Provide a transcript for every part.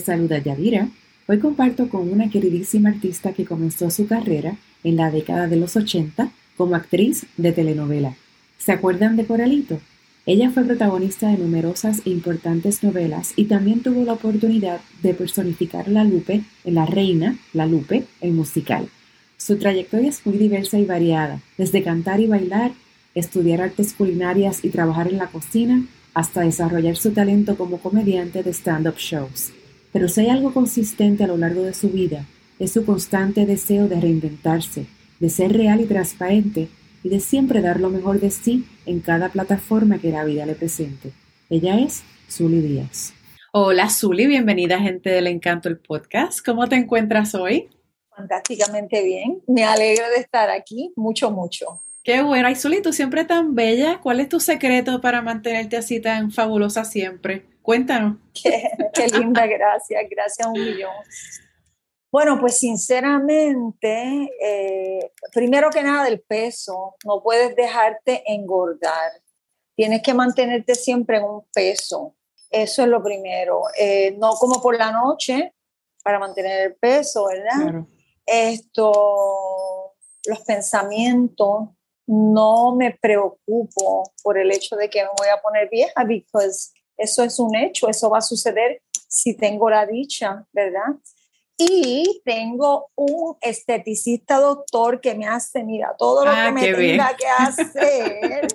Les saluda Yadira. Hoy comparto con una queridísima artista que comenzó su carrera en la década de los 80 como actriz de telenovela. ¿Se acuerdan de Coralito? Ella fue protagonista de numerosas e importantes novelas y también tuvo la oportunidad de personificar a la Lupe en La Reina, La Lupe, el musical. Su trayectoria es muy diversa y variada, desde cantar y bailar, estudiar artes culinarias y trabajar en la cocina, hasta desarrollar su talento como comediante de stand-up shows. Pero si hay algo consistente a lo largo de su vida, es su constante deseo de reinventarse, de ser real y transparente y de siempre dar lo mejor de sí en cada plataforma que la vida le presente. Ella es Zully Díaz. Hola Zully, bienvenida gente del Encanto el Podcast. ¿Cómo te encuentras hoy? Fantásticamente bien. Me alegro de estar aquí, mucho, mucho. Qué bueno. Ay, Zully, tú siempre tan bella. ¿Cuál es tu secreto para mantenerte así tan fabulosa siempre? Cuéntanos. Qué, qué linda, gracias. Gracias a un millón. Bueno, pues sinceramente, eh, primero que nada el peso, no puedes dejarte engordar, tienes que mantenerte siempre en un peso, eso es lo primero, eh, no como por la noche para mantener el peso, ¿verdad? Esto, los pensamientos, no me preocupo por el hecho de que me voy a poner vieja, porque eso es un hecho, eso va a suceder si tengo la dicha, ¿verdad? Y tengo un esteticista doctor que me hace, mira, todo lo ah, que me tenga que hacer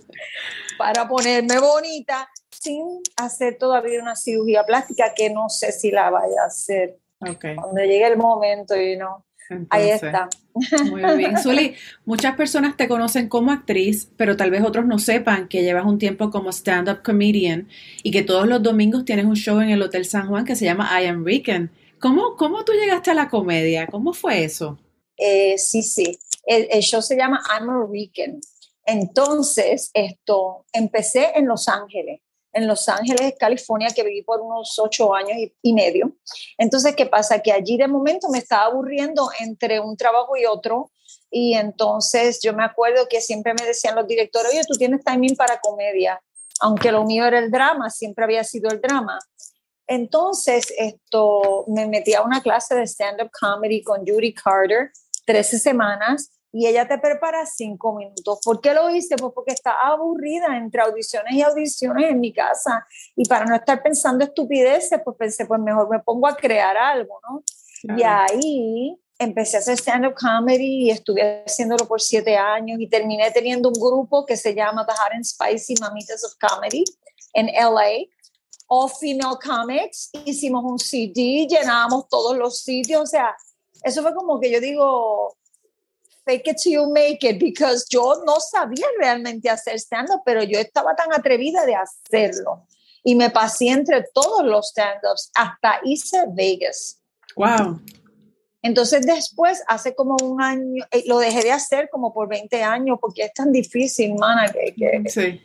para ponerme bonita sin hacer todavía una cirugía plástica que no sé si la vaya a hacer. Cuando llegue el momento y no. Ahí está. Muy bien. Zuli, muchas personas te conocen como actriz, pero tal vez otros no sepan que llevas un tiempo como stand-up comedian y que todos los domingos tienes un show en el Hotel San Juan que se llama I Am Rican. ¿Cómo, ¿Cómo tú llegaste a la comedia? ¿Cómo fue eso? Eh, sí, sí. El, show se llama I'm a Weekend. Entonces, esto, empecé en Los Ángeles, en Los Ángeles, California, que viví por unos ocho años y, medio. Entonces, ¿qué pasa? Que allí de momento me estaba aburriendo entre un trabajo y otro. Y entonces yo me acuerdo que siempre me decían los directores, oye, tú tienes timing para comedia. Aunque lo mío era el drama, siempre había sido el drama. Entonces, esto, me metí a una clase de stand-up comedy con Judy Carter, 13 semanas, y ella te prepara cinco minutos. ¿Por qué lo hice? Pues porque estaba aburrida entre audiciones y audiciones en mi casa. Y para no estar pensando estupideces, pues pensé, pues mejor me pongo a crear algo, ¿no? Y ahí empecé a hacer stand-up comedy y estuve haciéndolo por siete años y terminé teniendo un grupo que se llama The Hot and Spicy Mamitas of Comedy en LA All Female Comics, hicimos un CD, llenábamos todos los sitios, o sea, eso fue como que yo digo, fake it till you make it, because yo no sabía realmente hacer stand-up, pero yo estaba tan atrevida de hacerlo. Y me pasé entre todos los stand-ups, hasta hice Vegas. Wow. Entonces después, hace como un año, eh, lo dejé de hacer como por 20 años, porque es tan difícil, mana, que, que sí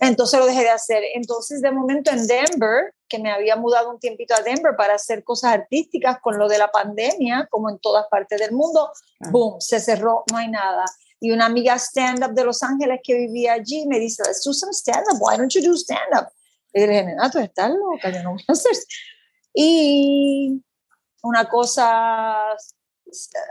entonces lo dejé de hacer. Entonces, de momento en Denver, que me había mudado un tiempito a Denver para hacer cosas artísticas con lo de la pandemia, como en todas partes del mundo, boom, se cerró, no hay nada. Y una amiga stand-up de Los Ángeles que vivía allí me dice, let's do some stand-up, why don't you do stand-up? Y le dije, nena, tú estás loca, yo no voy a hacer. Y una cosa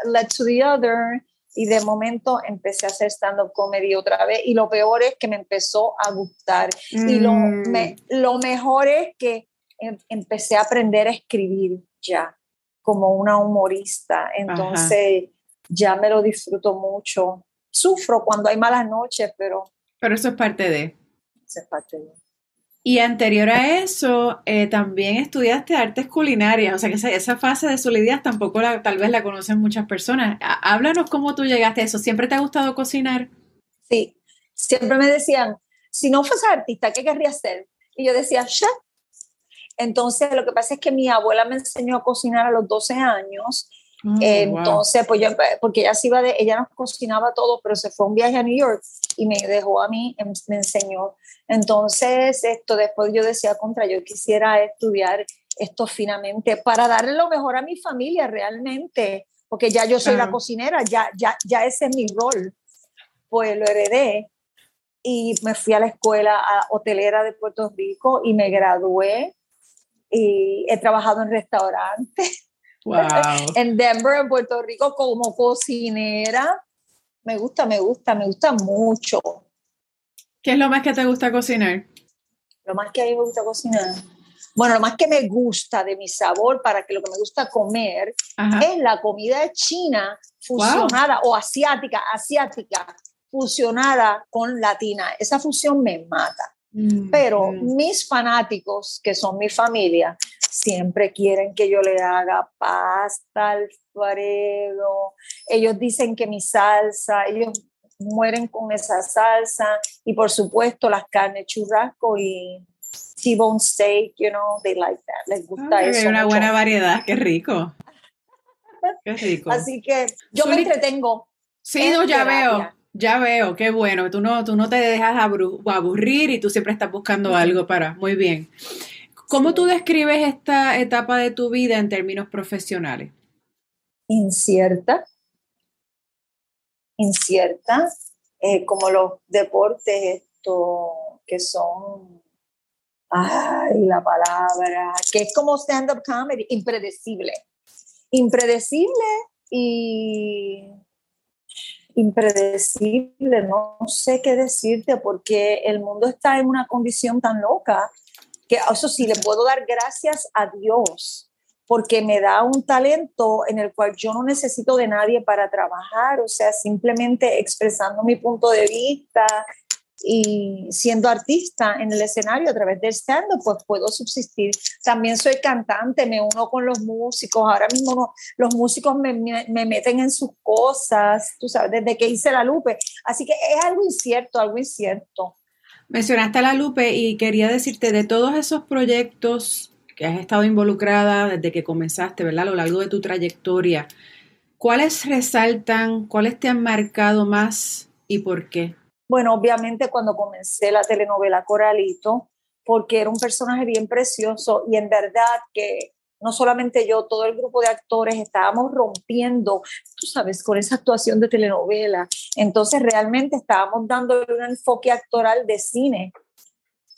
led to the other y de momento empecé a hacer stand-up comedy otra vez y lo peor es que me empezó a gustar. Y lo, mm. me, lo mejor es que em, empecé a aprender a escribir ya como una humorista, entonces ya me lo disfruto mucho. Sufro cuando hay malas noches, pero... Pero eso es parte de... Eso es parte de... Y anterior a eso, eh, también estudiaste artes culinarias, o sea que esa, fase de solidez tampoco la, tal vez la conocen muchas personas. Háblanos cómo tú llegaste a eso. ¿Siempre te ha gustado cocinar? Sí, siempre me decían, si no fuese artista, ¿qué querrías ser? Y yo decía, chef. Entonces, lo que pasa es que mi abuela me enseñó a cocinar a los 12 años Mm, Entonces, pues yo, porque ella se iba de, ella nos cocinaba todo, pero se fue un viaje a New York y me dejó a mí, em, me enseñó. Entonces, esto después yo decía, contra, yo quisiera estudiar esto finamente para darle lo mejor a mi familia realmente, porque ya yo soy la cocinera, ya, ya, ya ese es mi rol. Pues lo heredé y me fui a la escuela hotelera de Puerto Rico y me gradué y he trabajado en restaurantes. Wow. en Denver, en Puerto Rico, como cocinera. Me gusta, me gusta, me gusta mucho. ¿Qué es lo más que te gusta cocinar? Lo más que a mí me gusta cocinar. Bueno, lo más que me gusta de mi sabor para que lo que me gusta comer es la comida china fusionada o asiática, asiática, fusionada con latina. Esa fusión me mata. Mm, Pero mm. mis fanáticos, que son mi familia, siempre quieren que yo le haga pasta alfredo. Ellos dicen que mi salsa, ellos mueren con esa salsa y por supuesto las carnes churrasco y T-bone steak, you know, they like that. Les gusta eso. Hay una buena variedad, qué rico. Qué rico. Así que yo me entretengo. Sí, no, ya veo. Ya veo, qué bueno. Tú no, tú no te dejas aburrir y tú siempre estás buscando algo para. Muy bien. ¿Cómo tú describes esta etapa de tu vida en términos profesionales? Incierta, incierta, eh, como los deportes esto, que son, ay, la palabra, que es como stand-up comedy, impredecible. Impredecible y impredecible, no sé qué decirte, porque el mundo está en una condición tan loca que eso sí, le puedo dar gracias a Dios porque me da un talento en el cual yo no necesito de nadie para trabajar, o sea, simplemente expresando mi punto de vista y siendo artista en el escenario a través del stand pues puedo subsistir. También soy cantante, me uno con los músicos, ahora mismo los músicos me, me, meten en sus cosas, tú sabes, desde que hice la Lupe, así que es algo incierto, algo incierto. Mencionaste a la Lupe y quería decirte de todos esos proyectos que has estado involucrada desde que comenzaste, ¿verdad? A lo largo de tu trayectoria, ¿cuáles resaltan, cuáles te han marcado más y por qué? Bueno, obviamente cuando comencé la telenovela Coralito, porque era un personaje bien precioso y en verdad que no solamente yo, todo el grupo de actores estábamos rompiendo, tú sabes, con esa actuación de telenovela. Entonces realmente estábamos dándole un enfoque actoral de cine.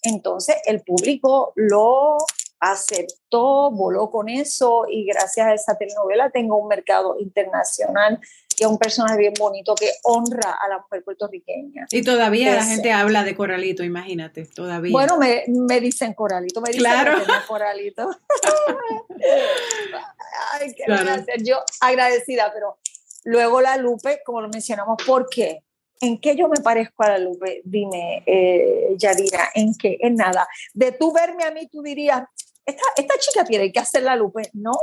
Entonces el público lo aceptó, voló con eso y gracias a esa telenovela tengo un mercado internacional y un personaje bien bonito que honra a la mujer puertorriqueña. Y todavía la gente habla de Coralito, imagínate, todavía. Bueno, me, me dicen Coralito, me dicen claro. Coralito. Ay, qué claro. Yo agradecida, pero luego la Lupe, como lo mencionamos, ¿por qué? ¿En qué yo me parezco a la Lupe? Dime, eh, Yadira, ¿en qué? En nada. De tú verme a mí, tú dirías, esta, chica tiene que hacer la lupe. No,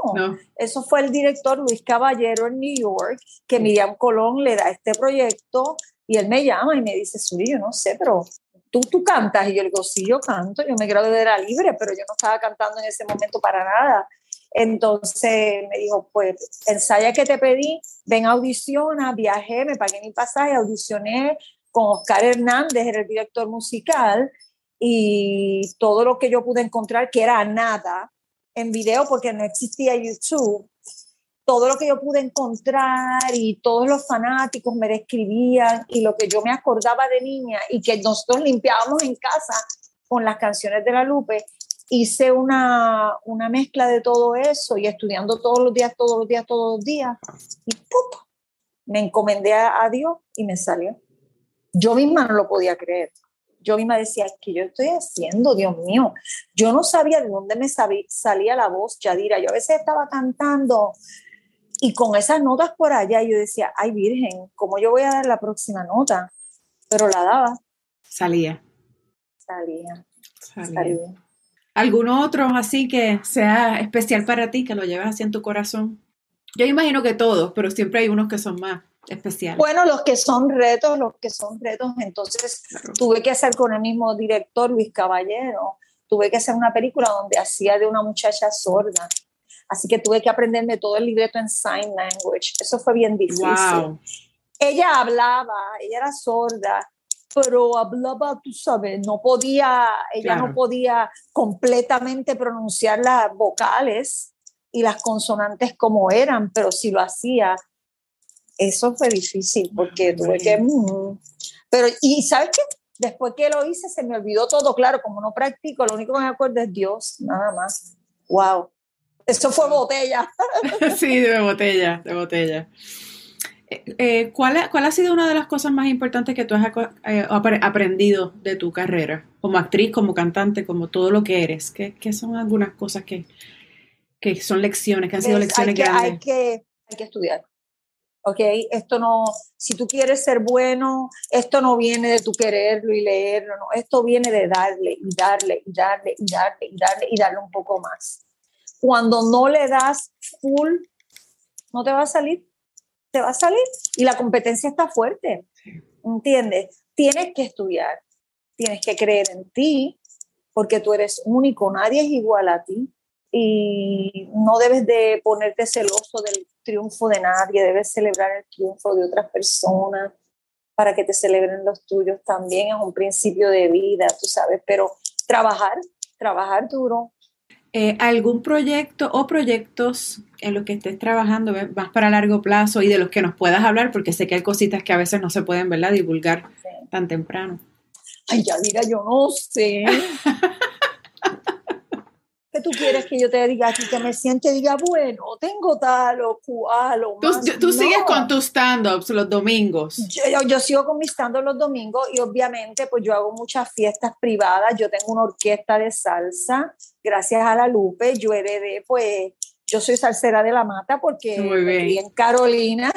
eso fue el director Luis Caballero en New York, que Miriam Colón le da este proyecto y él me llama y me dice, Suri, yo no sé, pero tú, tú cantas. Y yo le digo, sí, yo canto, yo me gradué de la libre, pero yo no estaba cantando en ese momento para nada. Entonces me dijo, pues ensaya que te pedí, ven audiciona, viajé, me pagué mi pasaje, audicioné con Oscar Hernández, era el director musical, y todo lo que yo pude encontrar, que era nada, en video porque no existía YouTube, todo lo que yo pude encontrar y todos los fanáticos me describían y lo que yo me acordaba de niña y que nosotros limpiábamos en casa con las canciones de la Lupe, hice una, una mezcla de todo eso y estudiando todos los días, todos los días, todos los días y ¡pum! me encomendé a, Dios y me salió. Yo misma no lo podía creer yo misma decía, ¿qué yo estoy haciendo, Dios mío? Yo no sabía de dónde me salía la voz, Yadira. Yo a veces estaba cantando y con esas notas por allá yo decía, ay Virgen, ¿cómo yo voy a dar la próxima nota? Pero la daba. Salía. Salía. Salía. ¿Alguno otro así que sea especial para ti, que lo lleves así en tu corazón? Yo imagino que todos, pero siempre hay unos que son más especial? Bueno, los que son retos, los que son retos, entonces tuve que hacer con el mismo director, Luis Caballero, tuve que hacer una película donde hacía de una muchacha sorda. Así que tuve que aprenderme todo el libreto en sign language. Eso fue bien difícil. Ella hablaba, ella era sorda, pero hablaba, tú sabes, no podía, ella no podía completamente pronunciar las vocales y las consonantes como eran, pero si lo hacía, eso fue difícil porque tuve que... Mm, pero, y ¿sabes qué? Después que lo hice se me olvidó todo, claro, como no practico, lo único que me acuerdo es Dios, nada más. Wow. Eso fue botella. sí, de botella, de botella. Eh, eh, ¿cuál, ha, sido una de las cosas más importantes que tú has eh, aprendido de tu carrera? Como actriz, como cantante, como todo lo que eres. ¿Qué, son algunas cosas que, son lecciones, que han sido lecciones que, Hay que, hay que estudiar. ¿Ok? Esto no, si tú quieres ser bueno, esto no viene de tu quererlo y leerlo, no, esto viene de darle y darle y darle y darle y darle y darle un poco más. Cuando no le das full, no te va a salir, te va a salir y la competencia está fuerte, ¿entiendes? Tienes que estudiar, tienes que creer en ti, porque tú eres único, nadie es igual a ti y no debes de ponerte celoso del triunfo de nadie, debes celebrar el triunfo de otras personas para que te celebren los tuyos también, es un principio de vida, tú sabes, pero trabajar, trabajar duro. Eh, ¿Algún proyecto o proyectos en los que estés trabajando más para largo plazo y de los que nos puedas hablar? Porque sé que hay cositas que a veces no se pueden, ¿verdad?, divulgar tan temprano. Ay, ya diga, yo no sé. ¿Qué tú quieres que yo te diga aquí? Que me siente y diga, bueno, tengo tal o cual o Tú, tú sigues con tus stand-ups los domingos. Yo, sigo con mis stand-ups los domingos y obviamente pues yo hago muchas fiestas privadas. Yo tengo una orquesta de salsa, gracias a la Lupe. Yo heredé pues yo soy salsera de la mata porque viví en Carolina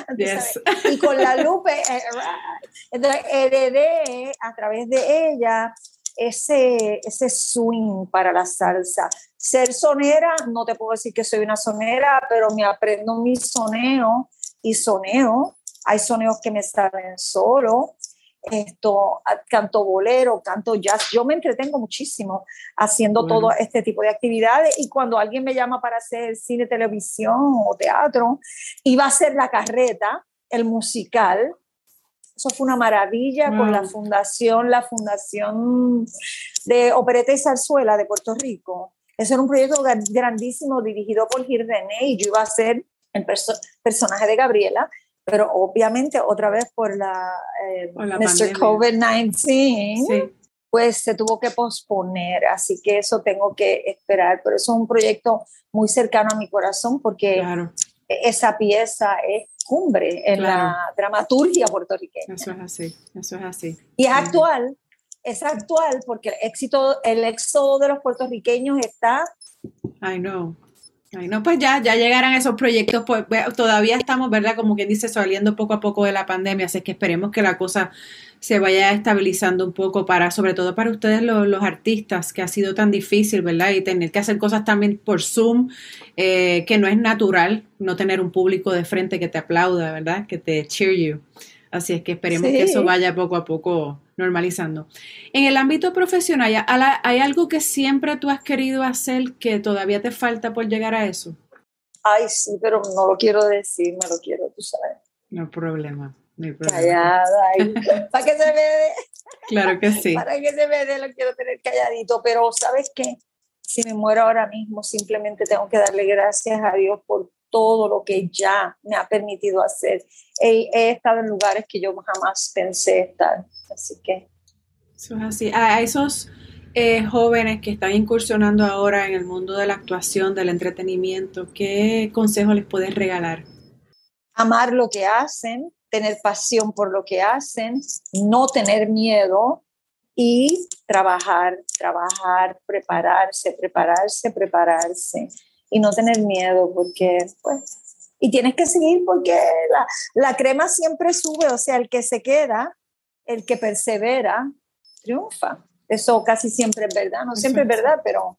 y con la Lupe eh, heredé a través de ella ese, ese swing para la salsa. Ser sonera, no te puedo decir que soy una sonera, pero me aprendo mi soneo y soneo. Hay soneos que me salen solo. Esto, canto bolero, canto jazz. Yo me entretengo muchísimo haciendo todo este tipo de actividades y cuando alguien me llama para hacer cine, televisión o teatro, iba a hacer la carreta, el musical, eso fue una maravilla con la fundación, la fundación de Opereta y Zarzuela de Puerto Rico. Ese era un proyecto grandísimo dirigido por Gil René y yo iba a ser el personaje de Gabriela, pero obviamente otra vez por la, eh, Mr. COVID-19, pues se tuvo que posponer, así que eso tengo que esperar, pero eso es un proyecto muy cercano a mi corazón porque esa pieza es cumbre en la dramaturgia puertorriqueña. Eso es así, eso es así. Y es actual, es actual porque el éxito, el éxodo de los puertorriqueños está... I know. Ay, no, pues ya, ya llegarán esos proyectos, pues todavía estamos, ¿verdad? Como quien dice, saliendo poco a poco de la pandemia, así que esperemos que la cosa se vaya estabilizando un poco para, sobre todo para ustedes los, artistas, que ha sido tan difícil, ¿verdad? Y tener que hacer cosas también por Zoom, eh, que no es natural no tener un público de frente que te aplauda, ¿verdad? Que te cheer you. Así es que esperemos que eso vaya poco a poco normalizando. En el ámbito profesional, ¿hay algo que siempre tú has querido hacer que todavía te falta por llegar a eso? Ay, sí, pero no lo quiero decir, me lo quiero, tú sabes. No hay Callada, para que se me dé. Claro que sí. Para que se me dé, lo quiero tener calladito, pero ¿sabes qué? Si me muero ahora mismo, simplemente tengo que darle gracias a Dios por todo lo que ya me ha permitido hacer. He, estado en lugares que yo jamás pensé estar, así que... Eso es así. A esos eh, jóvenes que están incursionando ahora en el mundo de la actuación, del entretenimiento, ¿qué consejo les puedes regalar? Amar lo que hacen, tener pasión por lo que hacen, no tener miedo y trabajar, trabajar, prepararse, prepararse, prepararse y no tener miedo porque, pues, y tienes que seguir porque la, la crema siempre sube, o sea, el que se queda, el que persevera, triunfa. Eso casi siempre es verdad, no siempre es verdad, pero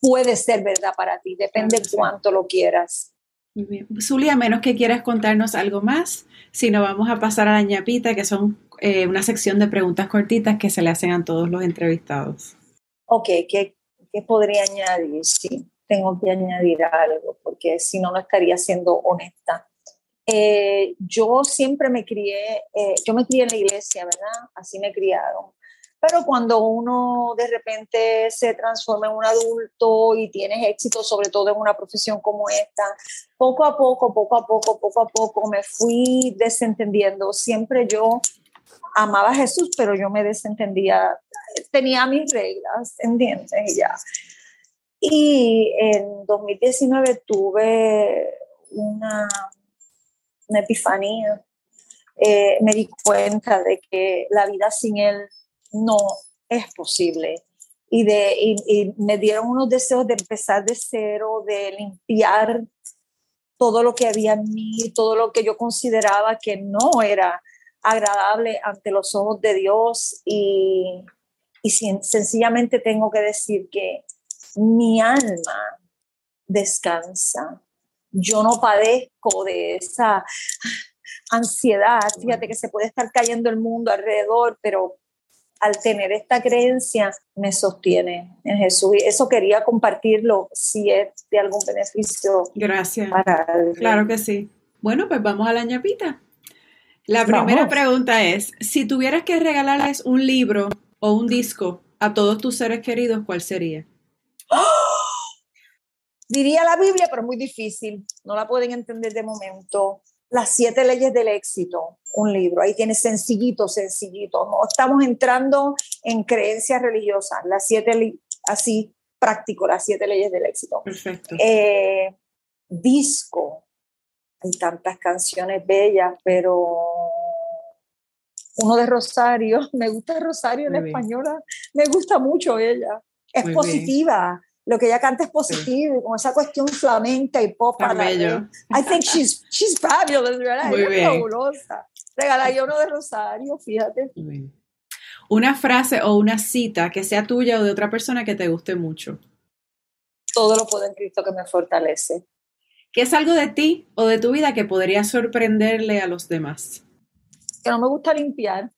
puede ser verdad para ti, depende de cuánto lo quieras. Muy bien. A menos que quieras contarnos algo más, si no vamos a pasar a la ñapita, que son eh, una sección de preguntas cortitas que se le hacen a todos los entrevistados. Ok, ¿qué, qué podría añadir? Sí tengo que añadir algo, porque si no, no estaría siendo honesta. Eh, yo siempre me crié, eh, yo me crié en la iglesia, ¿verdad? Así me criaron. Pero cuando uno de repente se transforma en un adulto y tienes éxito, sobre todo en una profesión como esta, poco a poco, poco a poco, poco a poco me fui desentendiendo. Siempre yo amaba a Jesús, pero yo me desentendía, tenía mis reglas, ¿entiendes? Y ya. Y en 2019 tuve una, una epifanía. Eh, me di cuenta de que la vida sin él no es posible. Y, de, y me dieron unos deseos de empezar de cero, de limpiar todo lo que había en mí, todo lo que yo consideraba que no era agradable ante los ojos de Dios y, y sencillamente tengo que decir que mi alma descansa. Yo no padezco de esa ansiedad. Fíjate que se puede estar cayendo el mundo alrededor, pero al tener esta creencia me sostiene en Jesús. Y eso quería compartirlo si es de algún beneficio. Gracias. claro que sí. Bueno, pues vamos a la ñapita. La primera pregunta es, si tuvieras que regalarles un libro o un disco a todos tus seres queridos, ¿cuál sería? Diría la Biblia, pero es muy difícil. No la pueden entender de momento. Las siete leyes del éxito, un libro. Ahí tiene sencillito, sencillito. No estamos entrando en creencias religiosas. Las siete, así práctico, las siete leyes del éxito. Perfecto. Eh, disco. Hay tantas canciones bellas, pero uno de Rosario. Me gusta Rosario en española. Me gusta mucho ella. Es positiva lo que ella canta es positivo, con esa cuestión flamenca y pop. bello. I think she's, she's fabulous, ¿verdad? Muy bien. fabulosa. uno de Rosario, fíjate. Una frase o una cita que sea tuya o de otra persona que te guste mucho. Todo lo puedo en Cristo que me fortalece. ¿Qué es algo de ti o de tu vida que podría sorprenderle a los demás? Que no me gusta limpiar.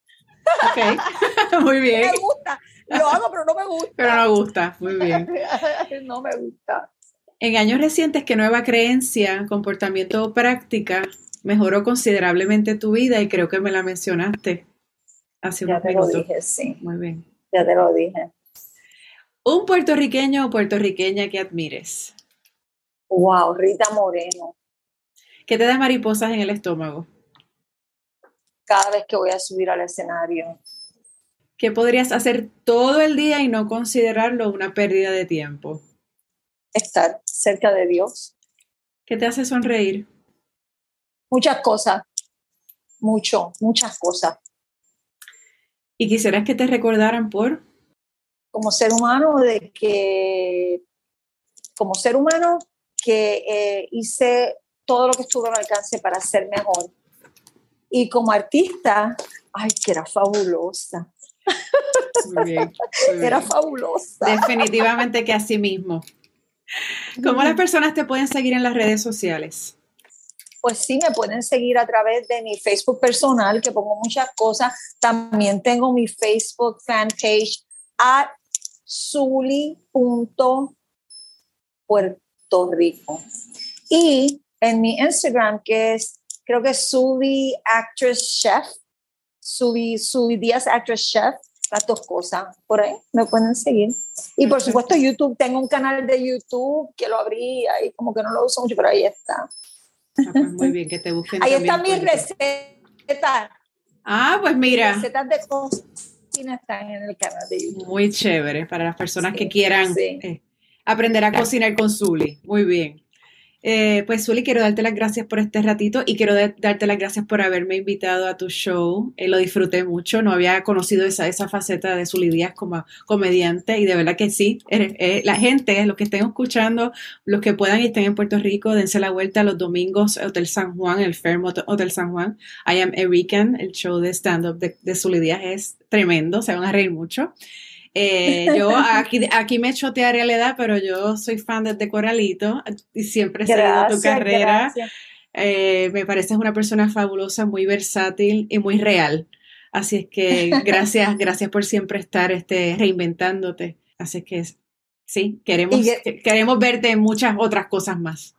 Ok, muy bien. me gusta. Lo hago, pero no me gusta. Pero no me gusta, muy bien. no me gusta. En años recientes, ¿qué nueva creencia, comportamiento o práctica mejoró considerablemente tu vida? Y creo que me la mencionaste hace ya te lo dije, sí. Muy bien. Ya te lo dije. ¿Un puertorriqueño o puertorriqueña que admires? Wow, Rita Moreno. ¿Qué te da mariposas en el estómago? Cada vez que voy a subir al escenario. ¿Qué podrías hacer todo el día y no considerarlo una pérdida de tiempo? Estar cerca de Dios. ¿Qué te hace sonreír? Muchas cosas, mucho, muchas cosas. ¿Y quisieras que te recordaran por? Como ser humano, de que, como ser humano, que eh, hice todo lo que estuvo al alcance para ser mejor. Y como artista, ay, que era fabulosa. Muy bien, Era fabulosa. Definitivamente que así mismo. ¿Cómo las personas te pueden seguir en las redes sociales? Pues sí, me pueden seguir a través de mi Facebook personal, que pongo muchas cosas. También tengo mi Facebook fanpage at Puerto Rico. Y en mi Instagram, que es, creo que es Zuli Actress Chef, subí, subí días Actress Chef, las dos cosas. Por ahí me pueden seguir. Y por supuesto YouTube, tengo un canal de YouTube que lo abrí ahí, como que no lo uso mucho, pero ahí está. Ah, pues muy bien, que te busquen. Ahí están mis recetas. Ah, pues mira. recetas de cocina están en el canal de YouTube. Muy chévere para las personas que quieran eh, aprender a cocinar con Zuli. Muy bien. Eh, pues Zuli, quiero darte las gracias por este ratito y quiero darte las gracias por haberme invitado a tu show. Eh, lo disfruté mucho, no había conocido esa, esa faceta de Zuli Díaz como comediante y de verdad que sí. Eh, la gente, los que estén escuchando, los que puedan y estén en Puerto Rico, dense la vuelta los domingos, Hotel San Juan, el Fairmont Hotel San Juan. I Am Erican, el show de stand-up de, de Zuli Díaz es tremendo, se van a reír mucho. Eh, yo aquí, aquí me chotearé la edad, pero yo soy fan de Coralito y siempre he seguido tu carrera. Eh, me pareces una persona fabulosa, muy versátil y muy real. Así es que gracias, gracias por siempre estar este, reinventándote. Así es que sí, queremos, queremos verte en muchas otras cosas más.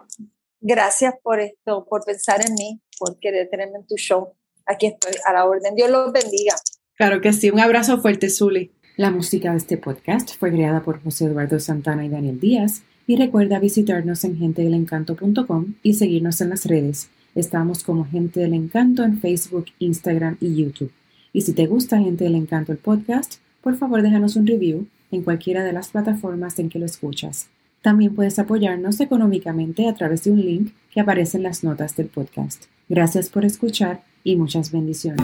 Gracias por esto, por pensar en mí, por querer tenerme en tu show. Aquí estoy a la orden. Dios los bendiga. Claro que sí. Un abrazo fuerte, Zuli. La música de este podcast fue creada por José Eduardo Santana y Daniel Díaz y recuerda visitarnos en gentedelencanto.com y seguirnos en las redes. Estamos como Gente del Encanto en Facebook, Instagram y YouTube. Y si te gusta Gente del Encanto el podcast, por favor déjanos un review en cualquiera de las plataformas en que lo escuchas. También puedes apoyarnos económicamente a través de un link que aparece en las notas del podcast. Gracias por escuchar y muchas bendiciones.